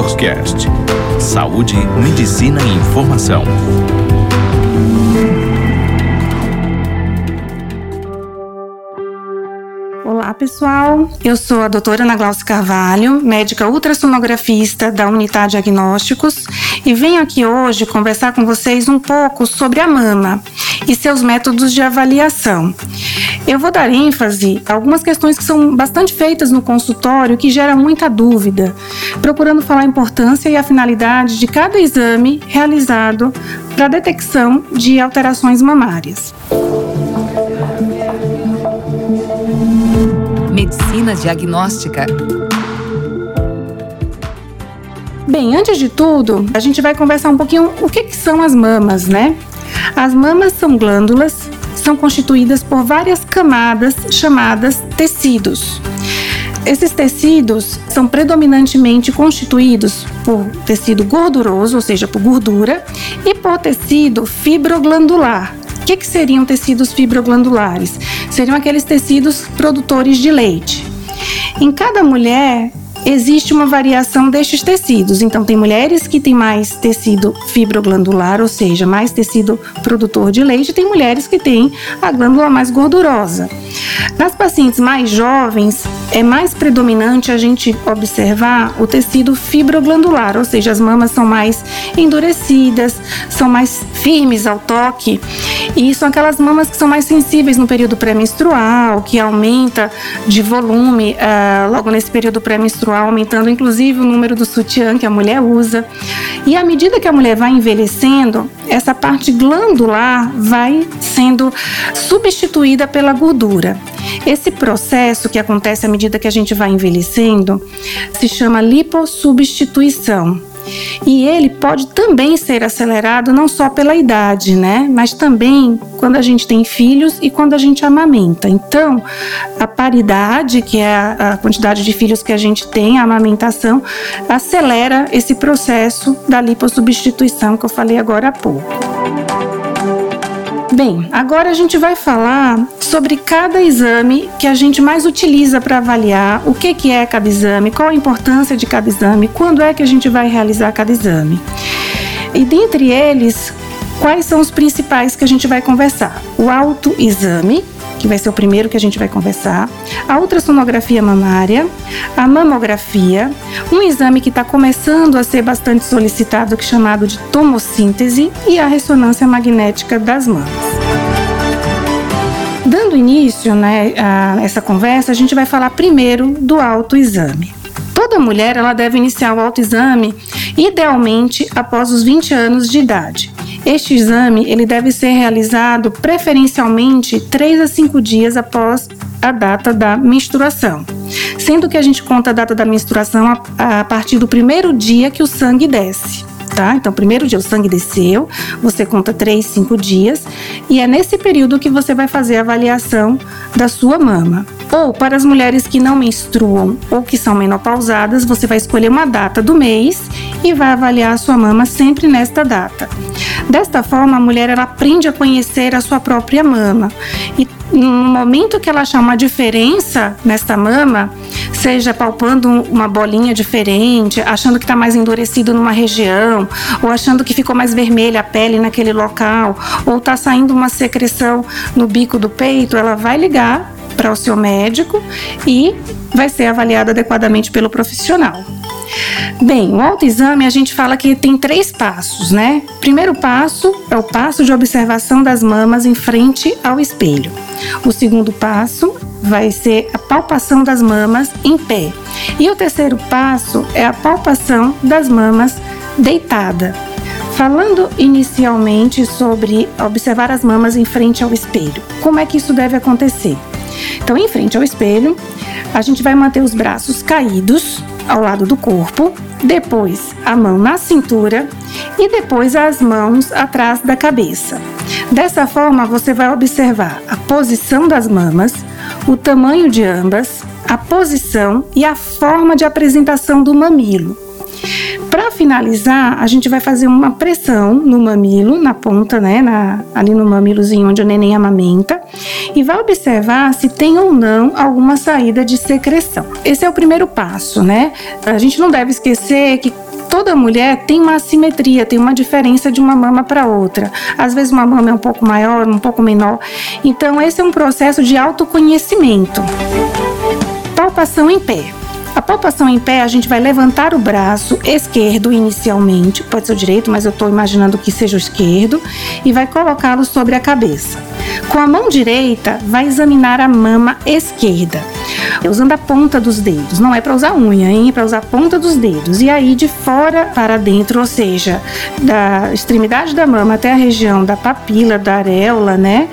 DoctorCast. Saúde, medicina e informação. Olá, pessoal. Eu sou a doutora Ana Glaucia Carvalho, médica ultrassonografista da Unidade Diagnósticos, e venho aqui hoje conversar com vocês um pouco sobre a mama e seus métodos de avaliação. Eu vou dar ênfase a algumas questões que são bastante feitas no consultório que geram muita dúvida, procurando falar a importância e a finalidade de cada exame realizado para a detecção de alterações mamárias. Medicina diagnóstica. Bem, antes de tudo, a gente vai conversar um pouquinho o que, que são as mamas, né? As mamas são glândulas, são constituídas por várias camadas chamadas tecidos. Esses tecidos são predominantemente constituídos por tecido gorduroso, ou seja, por gordura, e por tecido fibroglandular. O que, que seriam tecidos fibroglandulares? Seriam aqueles tecidos produtores de leite. Em cada mulher existe uma variação destes tecidos. Então, tem mulheres que têm mais tecido fibroglandular, ou seja, mais tecido produtor de leite, tem mulheres que têm a glândula mais gordurosa. Nas pacientes mais jovens, é mais predominante a gente observar o tecido fibroglandular, ou seja, as mamas são mais endurecidas, são mais firmes ao toque. E são aquelas mamas que são mais sensíveis no período pré-menstrual, que aumenta de volume uh, logo nesse período pré-menstrual, aumentando inclusive o número do sutiã que a mulher usa. E à medida que a mulher vai envelhecendo, essa parte glandular vai sendo substituída pela gordura. Esse processo que acontece à medida que a gente vai envelhecendo se chama lipossubstituição. E ele pode também ser acelerado não só pela idade, né? Mas também quando a gente tem filhos e quando a gente amamenta. Então, a paridade, que é a quantidade de filhos que a gente tem, a amamentação, acelera esse processo da lipossubstituição que eu falei agora há pouco. Bem, agora a gente vai falar sobre cada exame que a gente mais utiliza para avaliar o que, que é cada exame, qual a importância de cada exame, quando é que a gente vai realizar cada exame. E dentre eles, quais são os principais que a gente vai conversar? O autoexame, que vai ser o primeiro que a gente vai conversar, a ultrassonografia mamária, a mamografia, um exame que está começando a ser bastante solicitado, que é chamado de tomossíntese, e a ressonância magnética das mamas. Dando início né, a essa conversa, a gente vai falar primeiro do autoexame. Toda mulher ela deve iniciar o autoexame idealmente após os 20 anos de idade. Este exame ele deve ser realizado preferencialmente 3 a 5 dias após a data da menstruação, sendo que a gente conta a data da menstruação a, a partir do primeiro dia que o sangue desce. Tá? Então, primeiro dia o sangue desceu, você conta 3, 5 dias, e é nesse período que você vai fazer a avaliação da sua mama. Ou para as mulheres que não menstruam ou que são menopausadas, você vai escolher uma data do mês e vai avaliar a sua mama sempre nesta data. Desta forma, a mulher ela aprende a conhecer a sua própria mama. E no momento que ela achar uma diferença nesta mama, seja palpando uma bolinha diferente, achando que está mais endurecido numa região, ou achando que ficou mais vermelha a pele naquele local, ou está saindo uma secreção no bico do peito, ela vai ligar para o seu médico e vai ser avaliada adequadamente pelo profissional. Bem, o autoexame a gente fala que tem três passos, né? Primeiro passo é o passo de observação das mamas em frente ao espelho. O segundo passo vai ser a palpação das mamas em pé. E o terceiro passo é a palpação das mamas deitada. Falando inicialmente sobre observar as mamas em frente ao espelho, como é que isso deve acontecer? Então, em frente ao espelho, a gente vai manter os braços caídos ao lado do corpo, depois a mão na cintura e depois as mãos atrás da cabeça. Dessa forma, você vai observar a posição das mamas, o tamanho de ambas, a posição e a forma de apresentação do mamilo. Para finalizar, a gente vai fazer uma pressão no mamilo, na ponta, né, na, ali no mamilozinho onde o neném amamenta, e vai observar se tem ou não alguma saída de secreção. Esse é o primeiro passo, né? A gente não deve esquecer que toda mulher tem uma assimetria, tem uma diferença de uma mama para outra. Às vezes uma mama é um pouco maior, um pouco menor. Então esse é um processo de autoconhecimento. Palpação em pé. A palpação em pé, a gente vai levantar o braço esquerdo inicialmente, pode ser o direito, mas eu estou imaginando que seja o esquerdo, e vai colocá-lo sobre a cabeça. Com a mão direita, vai examinar a mama esquerda, usando a ponta dos dedos. Não é para usar unha, hein? É para usar a ponta dos dedos. E aí, de fora para dentro, ou seja, da extremidade da mama até a região da papila, da areola, né?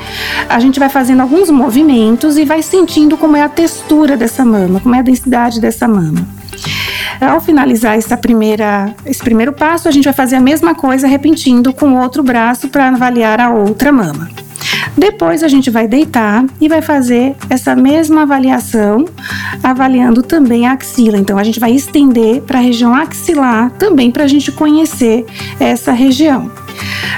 A gente vai fazendo alguns movimentos e vai sentindo como é a textura dessa mama, como é a densidade dessa mama. Ao finalizar essa primeira, esse primeiro passo, a gente vai fazer a mesma coisa repetindo com o outro braço para avaliar a outra mama. Depois a gente vai deitar e vai fazer essa mesma avaliação, avaliando também a axila. Então a gente vai estender para a região axilar também para a gente conhecer essa região.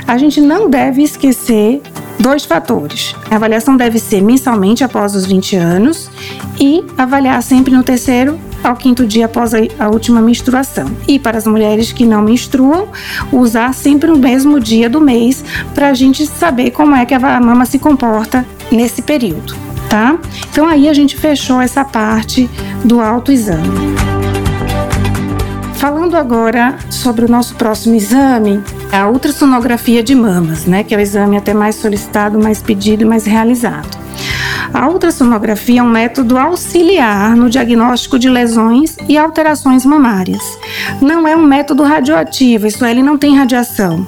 A gente não deve esquecer dois fatores. A avaliação deve ser mensalmente após os 20 anos e avaliar sempre no terceiro ao quinto dia após a, última menstruação. E para as mulheres que não menstruam, usar sempre o mesmo dia do mês para a gente saber como é que a mama se comporta nesse período, tá? Então aí a gente fechou essa parte do autoexame. Falando agora sobre o nosso próximo exame, a ultrassonografia de mamas, né, que é o exame até mais solicitado, mais pedido e mais realizado. A ultrassonografia é um método auxiliar no diagnóstico de lesões e alterações mamárias. Não é um método radioativo, isso é, ele não tem radiação.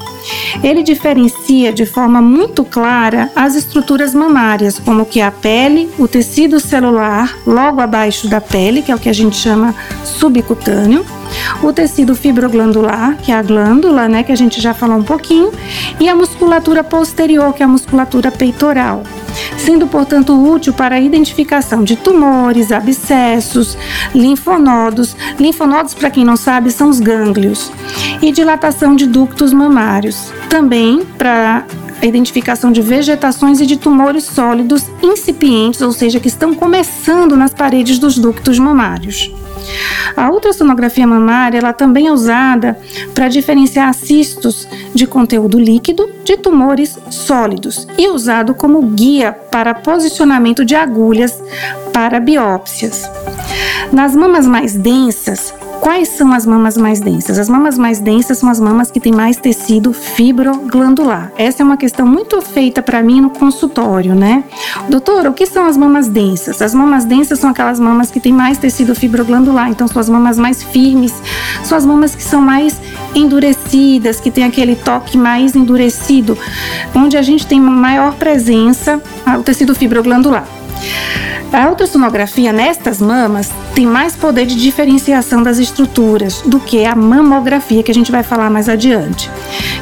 Ele diferencia de forma muito clara as estruturas mamárias, como que a pele, o tecido celular logo abaixo da pele, que é o que a gente chama subcutâneo, o tecido fibroglandular, que é a glândula, né, que a gente já falou um pouquinho, e a musculatura posterior, que é a musculatura peitoral sendo, portanto, útil para a identificação de tumores, abscessos, linfonodos. Linfonodos, para quem não sabe, são os gânglios, e dilatação de ductos mamários. Também para a identificação de vegetações e de tumores sólidos incipientes, ou seja, que estão começando nas paredes dos ductos mamários. A ultrassonografia mamária ela também é usada para diferenciar cistos de conteúdo líquido de tumores sólidos e usado como guia para posicionamento de agulhas para biópsias. Nas mamas mais densas, Quais são as mamas mais densas? As mamas mais densas são as mamas que têm mais tecido fibroglandular. Essa é uma questão muito feita para mim no consultório, né? Doutor, o que são as mamas densas? As mamas densas são aquelas mamas que têm mais tecido fibroglandular, então são as mamas mais firmes, são as mamas que são mais endurecidas, que tem aquele toque mais endurecido, onde a gente tem maior presença ao tecido fibroglandular. A ultrassonografia nestas mamas tem mais poder de diferenciação das estruturas do que a mamografia, que a gente vai falar mais adiante.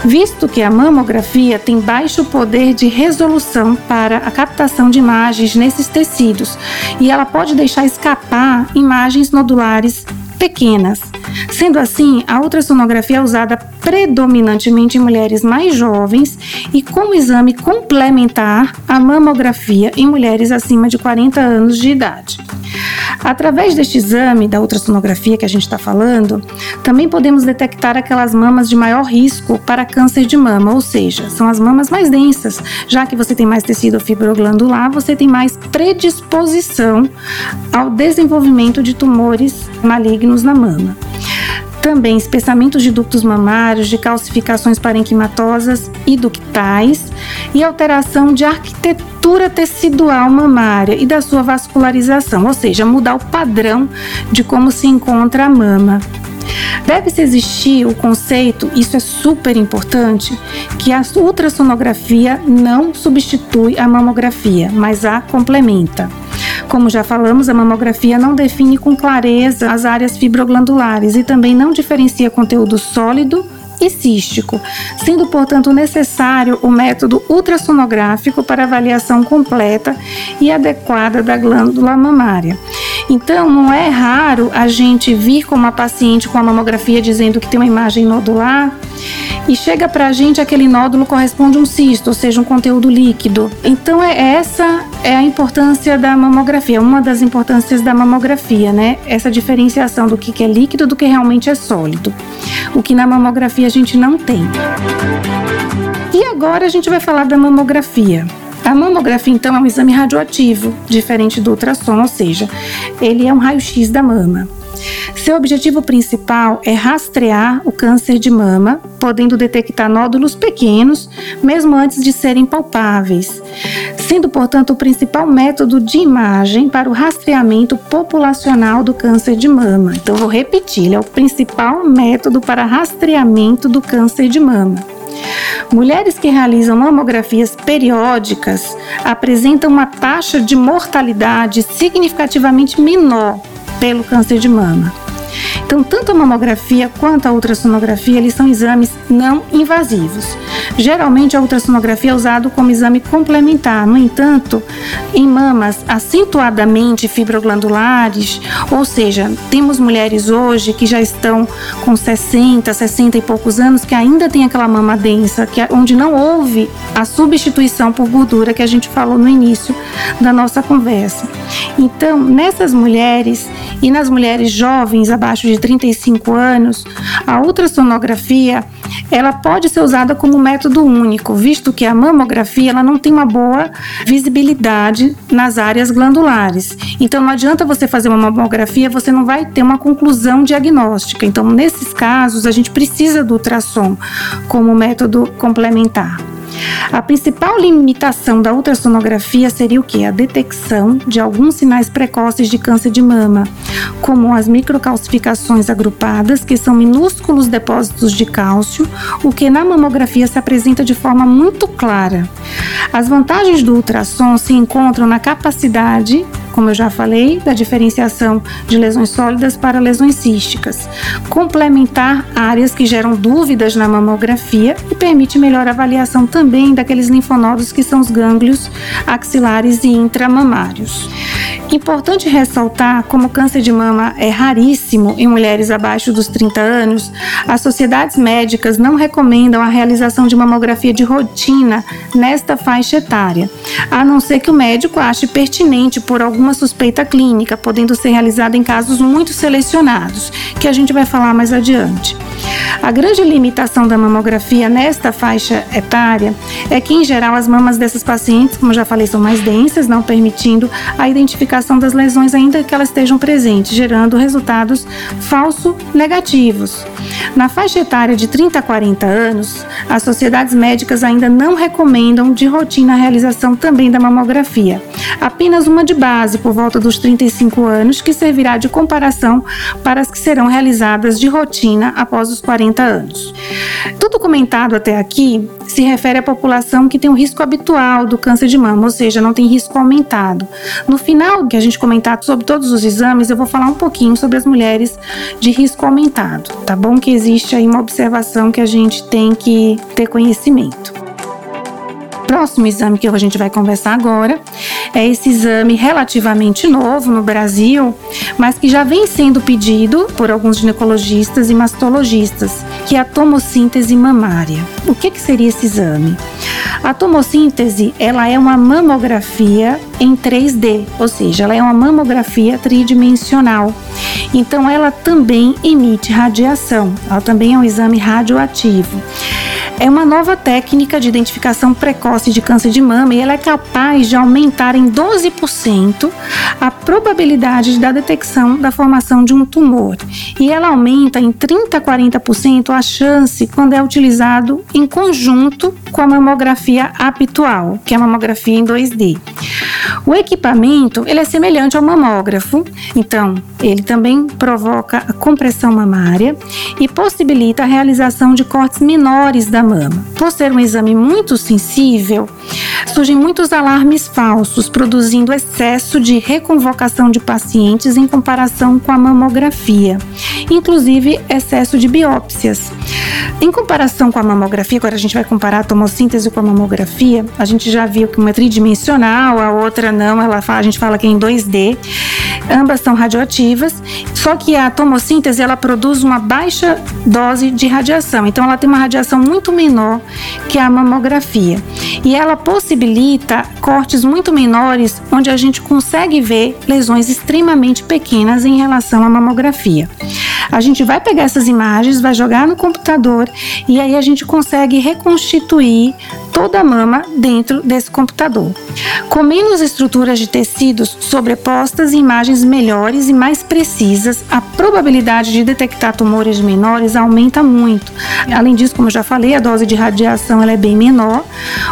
Visto que a mamografia tem baixo poder de resolução para a captação de imagens nesses tecidos e ela pode deixar escapar imagens nodulares pequenas. Sendo assim, a ultrassonografia é usada predominantemente em mulheres mais jovens e como exame complementar à mamografia em mulheres acima de 40 anos de idade. Através deste exame da ultrassonografia que a gente está falando, também podemos detectar aquelas mamas de maior risco para câncer de mama, ou seja, são as mamas mais densas. Já que você tem mais tecido fibroglandular, você tem mais predisposição ao desenvolvimento de tumores malignos na mama também espessamentos de ductos mamários, de calcificações parenquimatosas e ductais e alteração de arquitetura tecidual mamária e da sua vascularização, ou seja, mudar o padrão de como se encontra a mama. Deve-se existir o conceito, isso é super importante, que a ultrassonografia não substitui a mamografia, mas a complementa. Como já falamos, a mamografia não define com clareza as áreas fibroglandulares e também não diferencia conteúdo sólido e cístico, sendo, portanto, necessário o método ultrassonográfico para avaliação completa e adequada da glândula mamária. Então, não é raro a gente vir com uma paciente com a mamografia dizendo que tem uma imagem nodular e chega para a gente aquele nódulo corresponde a um cisto, ou seja, um conteúdo líquido. Então, é essa é a importância da mamografia, uma das importâncias da mamografia, né? Essa diferenciação do que é líquido do que realmente é sólido. O que na mamografia a gente não tem. E agora a gente vai falar da mamografia. A mamografia, então, é um exame radioativo, diferente do ultrassom, ou seja, ele é um raio-x da mama. Seu objetivo principal é rastrear o câncer de mama, podendo detectar nódulos pequenos, mesmo antes de serem palpáveis, sendo, portanto, o principal método de imagem para o rastreamento populacional do câncer de mama. Então, vou repetir: ele é o principal método para rastreamento do câncer de mama. Mulheres que realizam mamografias periódicas apresentam uma taxa de mortalidade significativamente menor pelo câncer de mama. Então, tanto a mamografia quanto a ultrassonografia, eles são exames não invasivos. Geralmente, a ultrassonografia é usado como exame complementar. No entanto, em mamas acentuadamente fibroglandulares, ou seja, temos mulheres hoje que já estão com 60, 60 e poucos anos que ainda tem aquela mama densa, que é onde não houve a substituição por gordura que a gente falou no início da nossa conversa. Então, nessas mulheres e nas mulheres jovens de 35 anos, a ultrassonografia ela pode ser usada como método único, visto que a mamografia ela não tem uma boa visibilidade nas áreas glandulares. Então não adianta você fazer uma mamografia, você não vai ter uma conclusão diagnóstica. Então nesses casos a gente precisa do ultrassom como método complementar. A principal limitação da ultrassonografia seria o que? A detecção de alguns sinais precoces de câncer de mama, como as microcalcificações agrupadas, que são minúsculos depósitos de cálcio, o que na mamografia se apresenta de forma muito clara. As vantagens do ultrassom se encontram na capacidade como eu já falei, da diferenciação de lesões sólidas para lesões císticas, complementar áreas que geram dúvidas na mamografia e permite melhor avaliação também daqueles linfonodos que são os gânglios axilares e intramamários. Importante ressaltar, como o câncer de mama é raríssimo em mulheres abaixo dos 30 anos, as sociedades médicas não recomendam a realização de mamografia de rotina nesta faixa etária, a não ser que o médico ache pertinente por alguma suspeita clínica, podendo ser realizada em casos muito selecionados, que a gente vai falar mais adiante. A grande limitação da mamografia nesta faixa etária é que, em geral, as mamas dessas pacientes, como já falei, são mais densas, não permitindo a identificação das lesões ainda que elas estejam presentes, gerando resultados falso negativos. Na faixa etária de 30 a 40 anos, as sociedades médicas ainda não recomendam de rotina a realização também da mamografia. Apenas uma de base por volta dos 35 anos, que servirá de comparação para as que serão realizadas de rotina após os 40 anos. Tudo comentado até aqui se refere à população que tem o risco habitual do câncer de mama, ou seja, não tem risco aumentado. No final que a gente comentar sobre todos os exames, eu vou falar um pouquinho sobre as mulheres de risco aumentado, tá bom? Que existe aí uma observação que a gente tem que ter conhecimento. Próximo exame que a gente vai conversar agora é esse exame relativamente novo no Brasil, mas que já vem sendo pedido por alguns ginecologistas e mastologistas, que é a tomossíntese mamária. O que, que seria esse exame? A tomossíntese, ela é uma mamografia em 3D, ou seja, ela é uma mamografia tridimensional. Então ela também emite radiação. Ela também é um exame radioativo é uma nova técnica de identificação precoce de câncer de mama e ela é capaz de aumentar em 12% a probabilidade da detecção da formação de um tumor. E ela aumenta em 30 a 40% a chance quando é utilizado em conjunto com a mamografia habitual, que é a mamografia em 2D. O equipamento ele é semelhante ao mamógrafo, então ele também provoca a compressão mamária e possibilita a realização de cortes menores da mama. Por ser um exame muito sensível, surgem muitos alarmes falsos, produzindo excesso de reconvocação de pacientes em comparação com a mamografia, inclusive excesso de biópsias. Em comparação com a mamografia, agora a gente vai comparar a tomossíntese com a mamografia, a gente já viu que uma é tridimensional, a outra não, ela fala, a gente fala que é em 2D. Ambas são radioativas, só que a tomossíntese ela produz uma baixa dose de radiação, então ela tem uma radiação muito menor que a mamografia. E ela possibilita cortes muito menores, onde a gente consegue ver lesões extremamente pequenas em relação à mamografia. A gente vai pegar essas imagens, vai jogar no computador e aí a gente consegue reconstituir toda a mama dentro desse computador. Com menos estruturas de tecidos sobrepostas e imagens melhores e mais precisas, a probabilidade de detectar tumores menores aumenta muito. Além disso, como eu já falei, a dose de radiação ela é bem menor,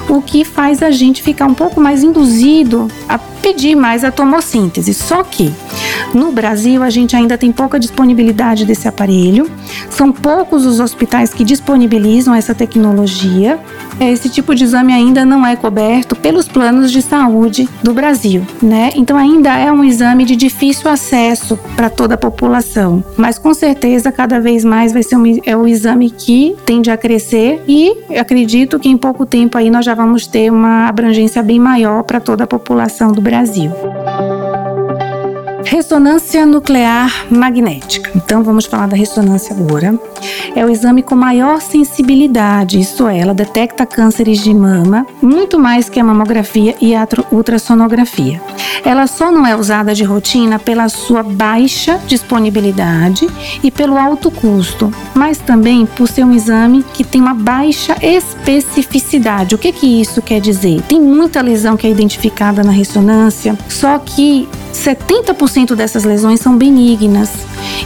o que faz a gente ficar um pouco mais induzido a pedir mais a tomossíntese. Só que no Brasil, a gente ainda tem pouca disponibilidade desse aparelho. São poucos os hospitais que disponibilizam essa tecnologia. Esse tipo de exame ainda não é coberto pelos planos de saúde do Brasil, né? Então ainda é um exame de difícil acesso para toda a população. Mas com certeza cada vez mais vai ser um, é o exame que tende a crescer e acredito que em pouco tempo aí nós já vamos ter uma abrangência bem maior para toda a população do Brasil. Ressonância nuclear magnética. Então vamos falar da ressonância agora. É o exame com maior sensibilidade, isto é, ela detecta cânceres de mama muito mais que a mamografia e a ultrassonografia. Ela só não é usada de rotina pela sua baixa disponibilidade e pelo alto custo, mas também por ser um exame que tem uma baixa especificidade. O que que isso quer dizer? Tem muita lesão que é identificada na ressonância, só que 70% dessas lesões são benignas.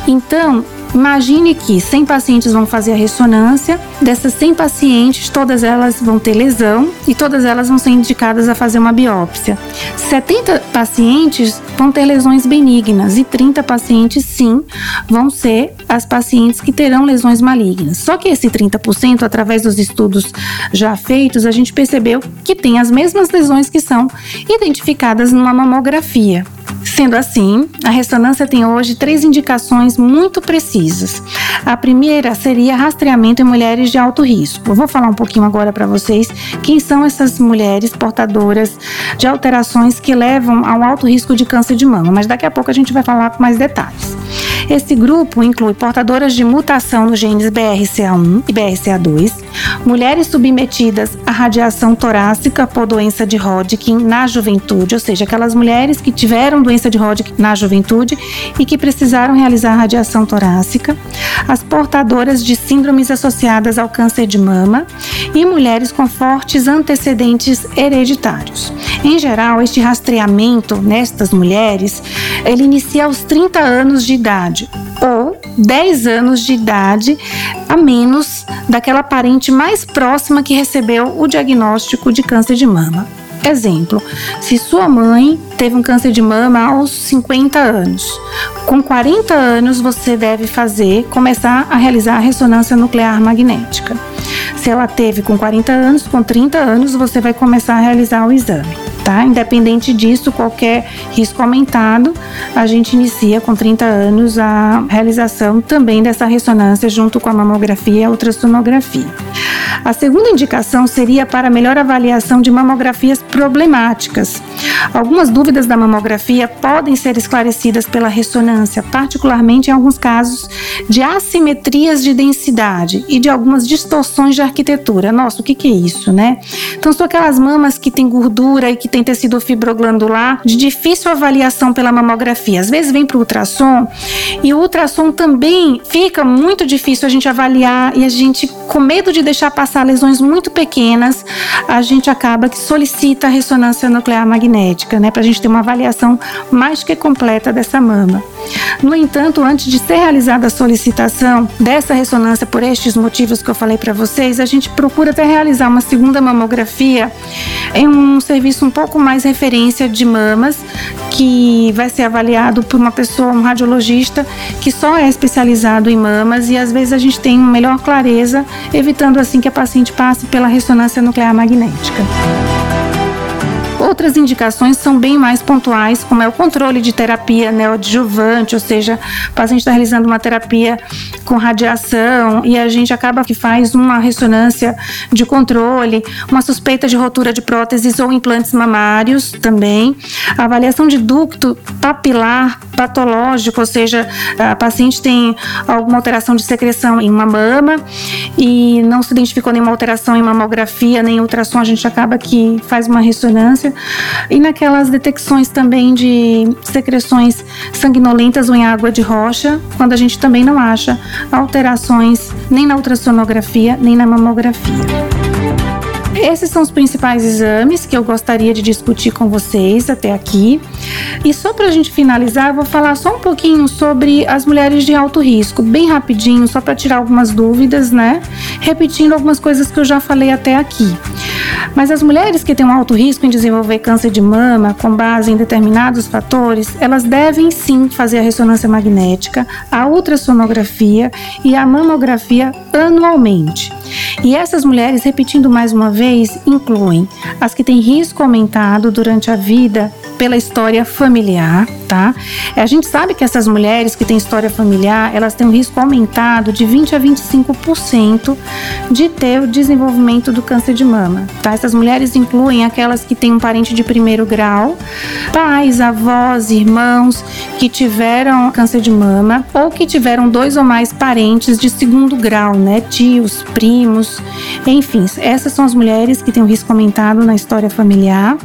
Então, Imagine que 100 pacientes vão fazer a ressonância, dessas 100 pacientes, todas elas vão ter lesão e todas elas vão ser indicadas a fazer uma biópsia. 70 pacientes vão ter lesões benignas e 30 pacientes, sim, vão ser as pacientes que terão lesões malignas. Só que esse 30%, através dos estudos já feitos, a gente percebeu que tem as mesmas lesões que são identificadas numa mamografia. Sendo assim, a ressonância tem hoje três indicações muito precisas. A primeira seria rastreamento em mulheres de alto risco. Eu vou falar um pouquinho agora para vocês quem são essas mulheres portadoras de alterações que levam ao alto risco de câncer de mama, mas daqui a pouco a gente vai falar com mais detalhes. Esse grupo inclui portadoras de mutação nos genes BRCA1 e BRCA2, mulheres submetidas à radiação torácica por doença de Hodgkin na juventude, ou seja, aquelas mulheres que tiveram doença de Hodgkin na juventude e que precisaram realizar radiação torácica, as portadoras de síndromes associadas ao câncer de mama e mulheres com fortes antecedentes hereditários. Em geral, este rastreamento nestas mulheres, ele inicia aos 30 anos de idade ou 10 anos de idade a menos daquela parente mais próxima que recebeu o diagnóstico de câncer de mama. Exemplo, se sua mãe teve um câncer de mama aos 50 anos, com 40 anos você deve fazer, começar a realizar a ressonância nuclear magnética. Se ela teve com 40 anos, com 30 anos você vai começar a realizar o exame tá? Independente disso, qualquer risco aumentado, a gente inicia com 30 anos a realização também dessa ressonância junto com a mamografia e a ultrassonografia. A segunda indicação seria para melhor avaliação de mamografias problemáticas. Algumas dúvidas da mamografia podem ser esclarecidas pela ressonância, particularmente em alguns casos de assimetrias de densidade e de algumas distorções de arquitetura. Nossa, o que, que é isso, né? Então, são aquelas mamas que têm gordura e que têm tecido fibroglandular de difícil avaliação pela mamografia. Às vezes vem para o ultrassom e o ultrassom também fica muito difícil a gente avaliar e a gente, com medo de deixar passar lesões muito pequenas, a gente acaba que solicita a ressonância nuclear magnética, né, para a gente ter uma avaliação mais que completa dessa mama. No entanto, antes de ser realizada a solicitação dessa ressonância por estes motivos que eu falei para vocês, a gente procura até realizar uma segunda mamografia em um serviço um pouco mais referência de mamas, que vai ser avaliado por uma pessoa, um radiologista que só é especializado em mamas e às vezes a gente tem melhor clareza, evitando assim que a paciente passe pela ressonância nuclear magnética. Outras indicações são bem mais pontuais, como é o controle de terapia neoadjuvante, ou seja, o paciente está realizando uma terapia com radiação e a gente acaba que faz uma ressonância de controle, uma suspeita de rotura de próteses ou implantes mamários também, a avaliação de ducto papilar patológico, ou seja, a paciente tem alguma alteração de secreção em uma mama e não se identificou nenhuma alteração em mamografia nem ultrassom, a gente acaba que faz uma ressonância. E naquelas detecções também de secreções sanguinolentas ou em água de rocha, quando a gente também não acha alterações nem na ultrassonografia nem na mamografia. Esses são os principais exames que eu gostaria de discutir com vocês até aqui. E só para a gente finalizar, eu vou falar só um pouquinho sobre as mulheres de alto risco, bem rapidinho, só para tirar algumas dúvidas, né? Repetindo algumas coisas que eu já falei até aqui. Mas as mulheres que têm um alto risco em desenvolver câncer de mama com base em determinados fatores, elas devem sim fazer a ressonância magnética, a ultrassonografia e a mamografia anualmente. E essas mulheres, repetindo mais uma vez, incluem as que têm risco aumentado durante a vida pela história familiar, tá? A gente sabe que essas mulheres que têm história familiar, elas têm um risco aumentado de 20 a 25% de ter o desenvolvimento do câncer de mama, tá? Essas mulheres incluem aquelas que têm um parente de primeiro grau, pais, avós, irmãos que tiveram câncer de mama ou que tiveram dois ou mais parentes de segundo grau, né? Tios, primos, enfim, essas são as mulheres que têm um risco aumentado na história familiar.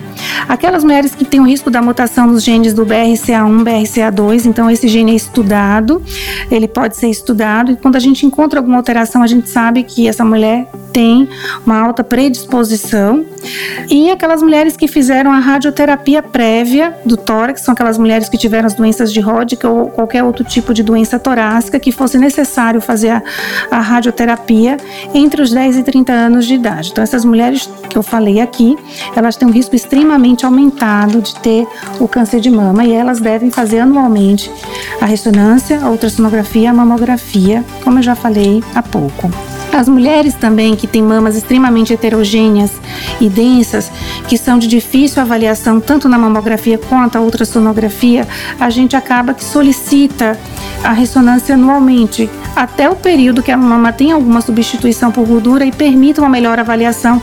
Aquelas mulheres que têm o risco da mutação nos genes do BRCA1, BRCA2, então esse gene é estudado, ele pode ser estudado e quando a gente encontra alguma alteração, a gente sabe que essa mulher tem uma alta predisposição. E aquelas mulheres que fizeram a radioterapia prévia do tórax, são aquelas mulheres que tiveram as doenças de Hodgkin ou qualquer outro tipo de doença torácica que fosse necessário fazer a, a radioterapia entre os 10 e 30 anos de idade. Então essas mulheres que eu falei aqui, elas têm um risco extremamente aumentado de ter o câncer de mama e elas devem fazer anualmente a ressonância, a ultrassonografia, a mamografia, como eu já falei há pouco. As mulheres também que têm mamas extremamente heterogêneas e densas, que são de difícil avaliação tanto na mamografia quanto a ultrassonografia, a gente acaba que solicita a ressonância anualmente, até o período que a mama tem alguma substituição por gordura e permita uma melhor avaliação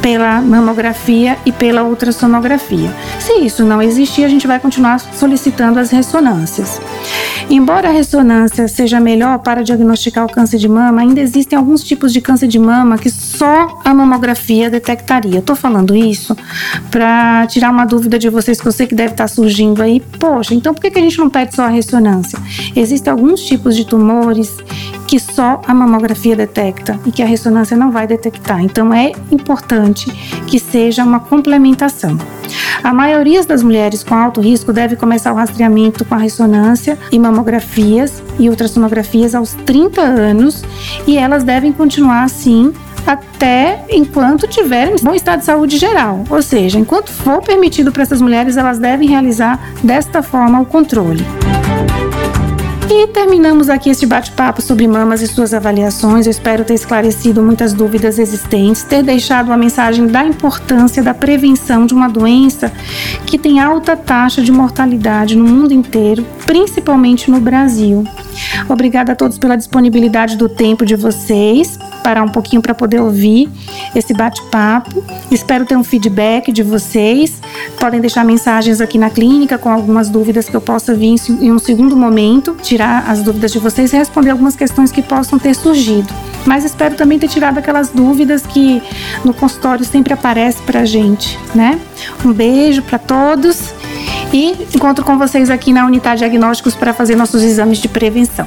pela mamografia e pela ultrassonografia. Se isso não existir, a gente vai continuar solicitando as ressonâncias. Embora a ressonância seja melhor para diagnosticar o câncer de mama, ainda existem alguns tipos de câncer de mama que só a mamografia detectaria. Estou falando isso para tirar uma dúvida de vocês que eu sei que deve estar surgindo aí. Poxa, então por que a gente não pede só a ressonância? Existem alguns tipos de tumores que só a mamografia detecta e que a ressonância não vai detectar. Então é importante que seja uma complementação. A maioria das mulheres com alto risco deve começar o rastreamento com a ressonância e mamografias e ultrassonografias aos 30 anos e elas devem continuar assim até enquanto tiverem bom estado de saúde geral. Ou seja, enquanto for permitido para essas mulheres, elas devem realizar desta forma o controle. E terminamos aqui este bate-papo sobre mamas e suas avaliações. Eu espero ter esclarecido muitas dúvidas existentes, ter deixado uma mensagem da importância da prevenção de uma doença que tem alta taxa de mortalidade no mundo inteiro, principalmente no Brasil. Obrigada a todos pela disponibilidade do tempo de vocês parar um pouquinho para poder ouvir esse bate-papo. Espero ter um feedback de vocês. Podem deixar mensagens aqui na clínica com algumas dúvidas que eu possa vir em um segundo momento, tirar as dúvidas de vocês e responder algumas questões que possam ter surgido. Mas espero também ter tirado aquelas dúvidas que no consultório sempre aparece para a gente, né? Um beijo para todos e encontro com vocês aqui na unidade diagnósticos para fazer nossos exames de prevenção.